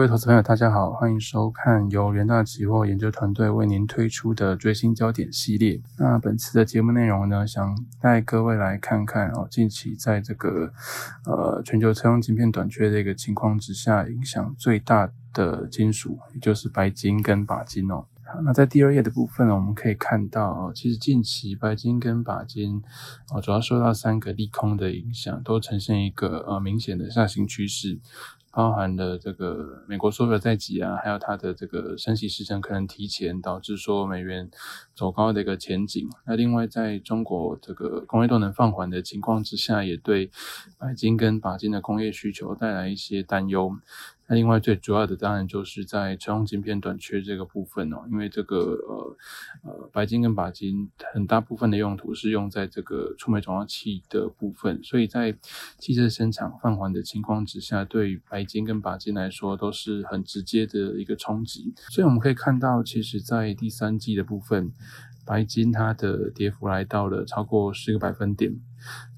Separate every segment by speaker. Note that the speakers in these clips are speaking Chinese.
Speaker 1: 各位投资朋友，大家好，欢迎收看由元大期货研究团队为您推出的追星焦点系列。那本次的节目内容呢，想带各位来看看哦，近期在这个呃全球车用晶片短缺的一个情况之下，影响最大的金属，也就是白金跟钯金哦。那在第二页的部分呢，我们可以看到，其实近期白金跟钯金哦，主要受到三个利空的影响，都呈现一个呃明显的下行趋势。包含了这个美国缩表在即啊，还有它的这个升息时程可能提前，导致说美元走高的一个前景。那另外，在中国这个工业动能放缓的情况之下，也对白金跟钯金的工业需求带来一些担忧。那另外最主要的当然就是在车用晶片短缺这个部分哦，因为这个呃呃白金跟钯金很大部分的用途是用在这个触媒转化器的部分，所以在汽车生产放缓的情况之下，对于白金跟钯金来说都是很直接的一个冲击。所以我们可以看到，其实在第三季的部分。白金它的跌幅来到了超过十个百分点，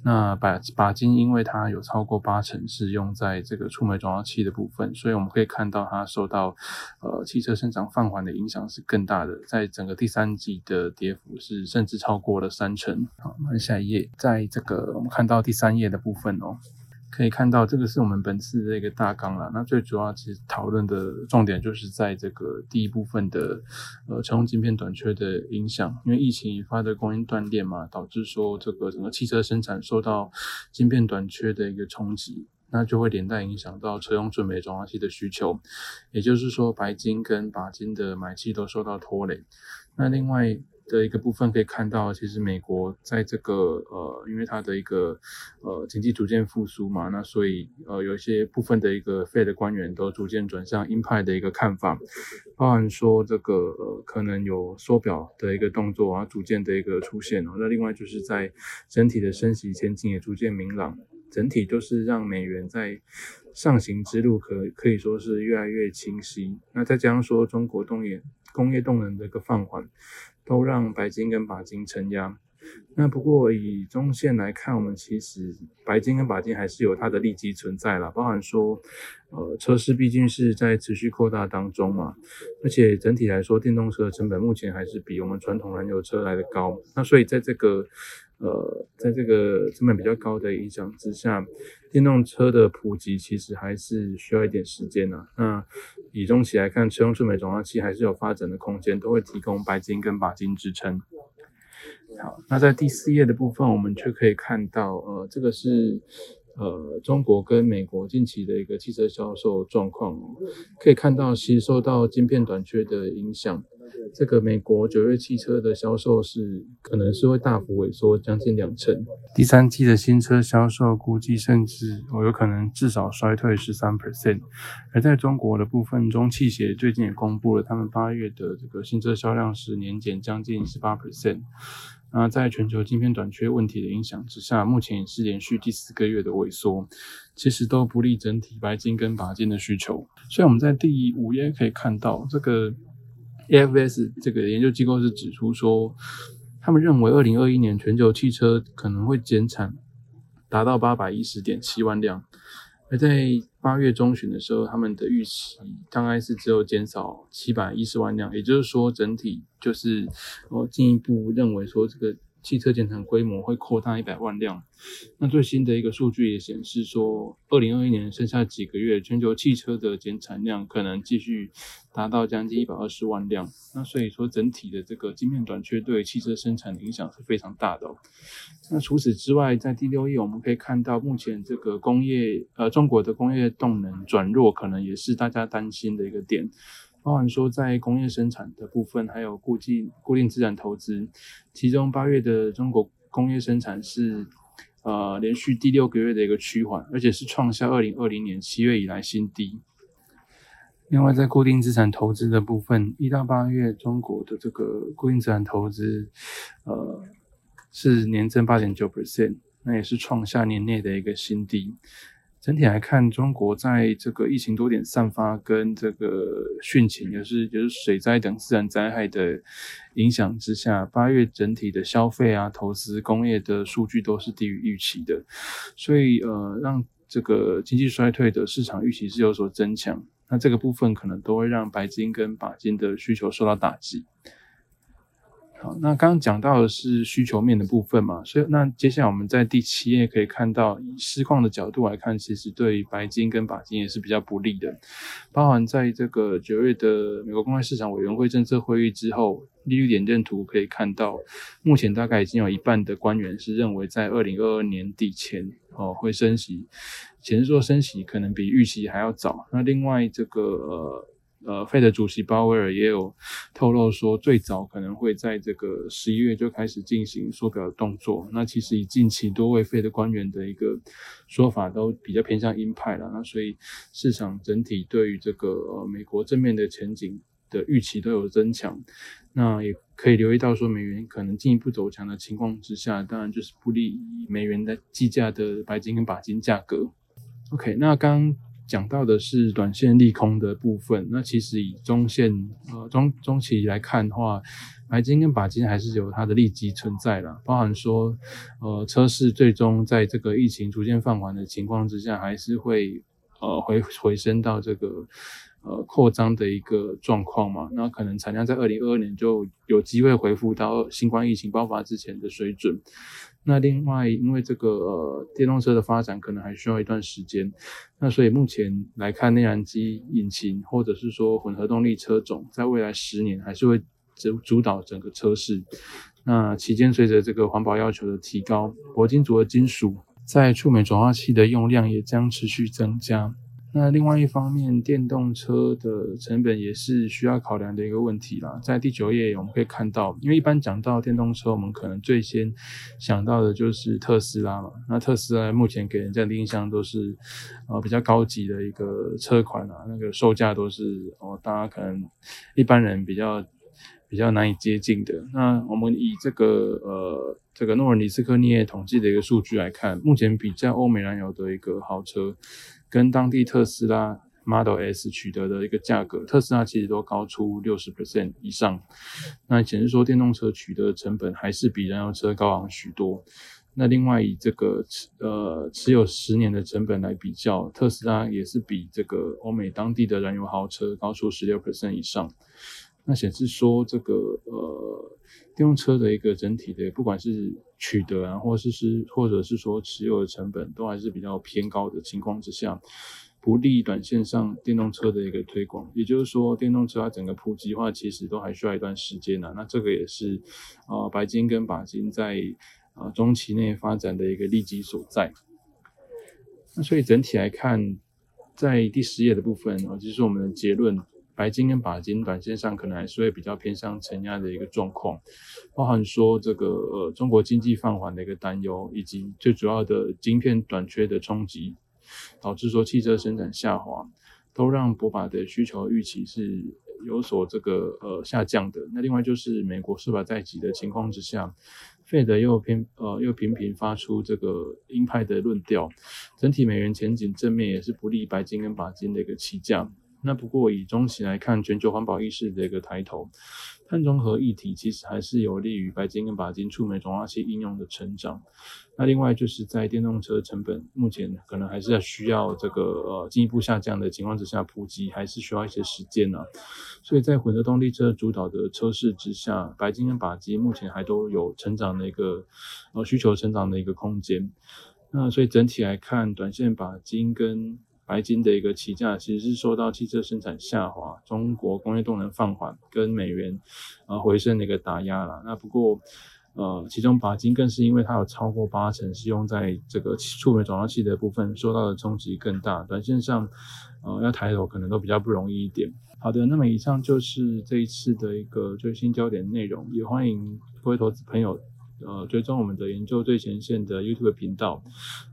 Speaker 1: 那钯钯金因为它有超过八成是用在这个触媒转化器的部分，所以我们可以看到它受到呃汽车生产放缓的影响是更大的，在整个第三季的跌幅是甚至超过了三成。好，那下一页，在这个我们看到第三页的部分哦。可以看到，这个是我们本次的一个大纲了。那最主要其实讨论的重点就是在这个第一部分的呃，车用晶片短缺的影响。因为疫情引发的供应断裂嘛，导致说这个整个汽车生产受到晶片短缺的一个冲击，那就会连带影响到车用准美转化器的需求。也就是说，白金跟钯金的买气都受到拖累。那另外，的一个部分可以看到，其实美国在这个呃，因为它的一个呃经济逐渐复苏嘛，那所以呃有一些部分的一个费的官员都逐渐转向鹰派的一个看法，包含说这个呃可能有缩表的一个动作啊，逐渐的一个出现哦。那另外就是在整体的升息前景也逐渐明朗，整体都是让美元在上行之路可可以说是越来越清晰。那再加上说中国动业工业动能的一个放缓。都让白金跟钯金承压。那不过以中线来看，我们其实白金跟钯金还是有它的利基存在了，包含说，呃，车市毕竟是在持续扩大当中嘛，而且整体来说，电动车的成本目前还是比我们传统燃油车来的高。那所以在这个呃，在这个成本比较高的影响之下，电动车的普及其实还是需要一点时间呐。那以中期来看，车用触媒转化器还是有发展的空间，都会提供白金跟钯金支撑。好，那在第四页的部分，我们就可以看到，呃，这个是呃中国跟美国近期的一个汽车销售状况，可以看到，其实受到晶片短缺的影响。这个美国九月汽车的销售是可能是会大幅萎缩，将近两成。第三季的新车销售估计甚至哦有可能至少衰退十三 percent。而在中国的部分，中汽协最近也公布了他们八月的这个新车销量是年减将近十八 percent。那在全球晶片短缺问题的影响之下，目前也是连续第四个月的萎缩，其实都不利整体白金跟钯金的需求。所以我们在第五页可以看到这个。AFS 这个研究机构是指出说，他们认为二零二一年全球汽车可能会减产达到八百一十点七万辆，而在八月中旬的时候，他们的预期大概是只有减少七百一十万辆，也就是说，整体就是我进一步认为说这个。汽车减产规模会扩大一百万辆。那最新的一个数据也显示说，二零二一年剩下几个月，全球汽车的减产量可能继续达到将近一百二十万辆。那所以说，整体的这个晶片短缺对汽车生产的影响是非常大的。那除此之外，在第六页我们可以看到，目前这个工业呃中国的工业动能转弱，可能也是大家担心的一个点。包含说，在工业生产的部分，还有固定固定资产投资，其中八月的中国工业生产是呃连续第六个月的一个趋缓，而且是创下二零二零年七月以来新低。另外，在固定资产投资的部分，一到八月中国的这个固定资产投资，呃是年增八点九 percent，那也是创下年内的一个新低。整体来看，中国在这个疫情多点散发跟这个汛情，也是就是水灾等自然灾害的影响之下，八月整体的消费啊、投资、工业的数据都是低于预期的，所以呃，让这个经济衰退的市场预期是有所增强。那这个部分可能都会让白金跟钯金的需求受到打击。好，那刚刚讲到的是需求面的部分嘛，所以那接下来我们在第七页可以看到，以市况的角度来看，其实对白金跟钯金也是比较不利的。包含在这个九月的美国公开市场委员会政策会议之后，利率点阵图可以看到，目前大概已经有一半的官员是认为在二零二二年底前哦会升息，前说升息可能比预期还要早。那另外这个呃。呃，费的主席鲍威尔也有透露说，最早可能会在这个十一月就开始进行缩表的动作。那其实以近期多位费的官员的一个说法，都比较偏向鹰派了。那所以市场整体对于这个美国正面的前景的预期都有增强。那也可以留意到说，美元可能进一步走强的情况之下，当然就是不利美元的计价的白金跟钯金价格。OK，那刚。讲到的是短线利空的部分，那其实以中线呃中中期来看的话，白金跟钯金还是有它的利基存在了，包含说呃车市最终在这个疫情逐渐放缓的情况之下，还是会呃回回升到这个呃扩张的一个状况嘛，那可能产量在二零二二年就有机会恢复到新冠疫情爆发之前的水准。那另外，因为这个呃电动车的发展可能还需要一段时间，那所以目前来看，内燃机引擎或者是说混合动力车种，在未来十年还是会主主导整个车市。那期间随着这个环保要求的提高，铂金属的金属在触媒转化器的用量也将持续增加。那另外一方面，电动车的成本也是需要考量的一个问题啦。在第九页我们可以看到，因为一般讲到电动车，我们可能最先想到的就是特斯拉嘛。那特斯拉目前给人家的印象都是，呃，比较高级的一个车款啊，那个售价都是哦，大家可能一般人比较比较难以接近的。那我们以这个呃这个诺尔尼斯科涅统计的一个数据来看，目前比较欧美燃油的一个豪车。跟当地特斯拉 Model S 取得的一个价格，特斯拉其实都高出六十 percent 以上。那显示说，电动车取得的成本还是比燃油车高昂许多。那另外以这个持呃持有十年的成本来比较，特斯拉也是比这个欧美当地的燃油豪车高出十六 percent 以上。那显示说，这个呃电动车的一个整体的，不管是取得啊，或者是或者是说持有的成本，都还是比较偏高的情况之下，不利短线上电动车的一个推广。也就是说，电动车它整个普及化其实都还需要一段时间呢。那这个也是啊，白金跟钯金在啊中期内发展的一个利基所在。那所以整体来看，在第十页的部分啊，就是我们的结论。白金跟钯金短线上可能还是会比较偏向承压的一个状况，包含说这个呃中国经济放缓的一个担忧，以及最主要的晶片短缺的冲击，导致说汽车生产下滑，都让博法的需求预期是有所这个呃下降的。那另外就是美国是否在即的情况之下，费德又频呃又频频发出这个鹰派的论调，整体美元前景正面也是不利白金跟钯金的一个起价。那不过以中期来看，全球环保意识的一个抬头，碳中和议题其实还是有利于白金跟钯金触媒转化器应用的成长。那另外就是在电动车成本目前可能还是要需要这个呃进一步下降的情况之下，普及还是需要一些时间呢。所以在混合动力车主导的车市之下，白金跟钯金目前还都有成长的一个呃需求成长的一个空间。那所以整体来看，短线钯金跟白金的一个起价，其实是受到汽车生产下滑、中国工业动能放缓跟美元呃回升的一个打压了。那不过，呃，其中钯金更是因为它有超过八成是用在这个触媒转化器的部分，受到的冲击更大。短线上，呃，要抬头可能都比较不容易一点。好的，那么以上就是这一次的一个最新焦点内容，也欢迎各位投资朋友呃追踪我们的研究最前线的 YouTube 频道。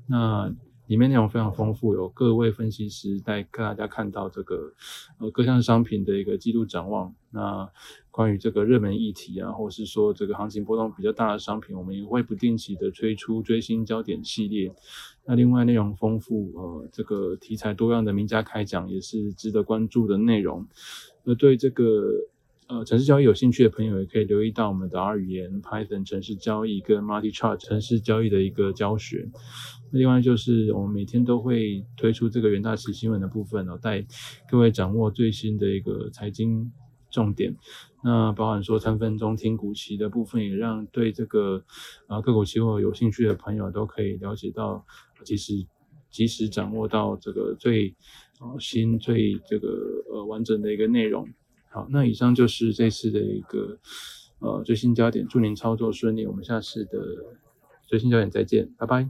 Speaker 1: 那。里面内容非常丰富，有各位分析师带跟大家看到这个呃各项商品的一个季度展望。那关于这个热门议题啊，或是说这个行情波动比较大的商品，我们也会不定期的推出追新焦点系列。那另外内容丰富，呃，这个题材多样的名家开讲也是值得关注的内容。那对这个呃城市交易有兴趣的朋友，也可以留意到我们的 R 语言、Python 城市交易跟 Multi Chart 城市交易的一个教学。另外就是我们每天都会推出这个元大旗新闻的部分哦，带各位掌握最新的一个财经重点。那包含说三分钟听股期的部分，也让对这个啊个股期货有兴趣的朋友都可以了解到，及时及时掌握到这个最新最这个呃完整的一个内容。好，那以上就是这次的一个呃最新焦点，祝您操作顺利。我们下次的最新焦点再见，拜拜。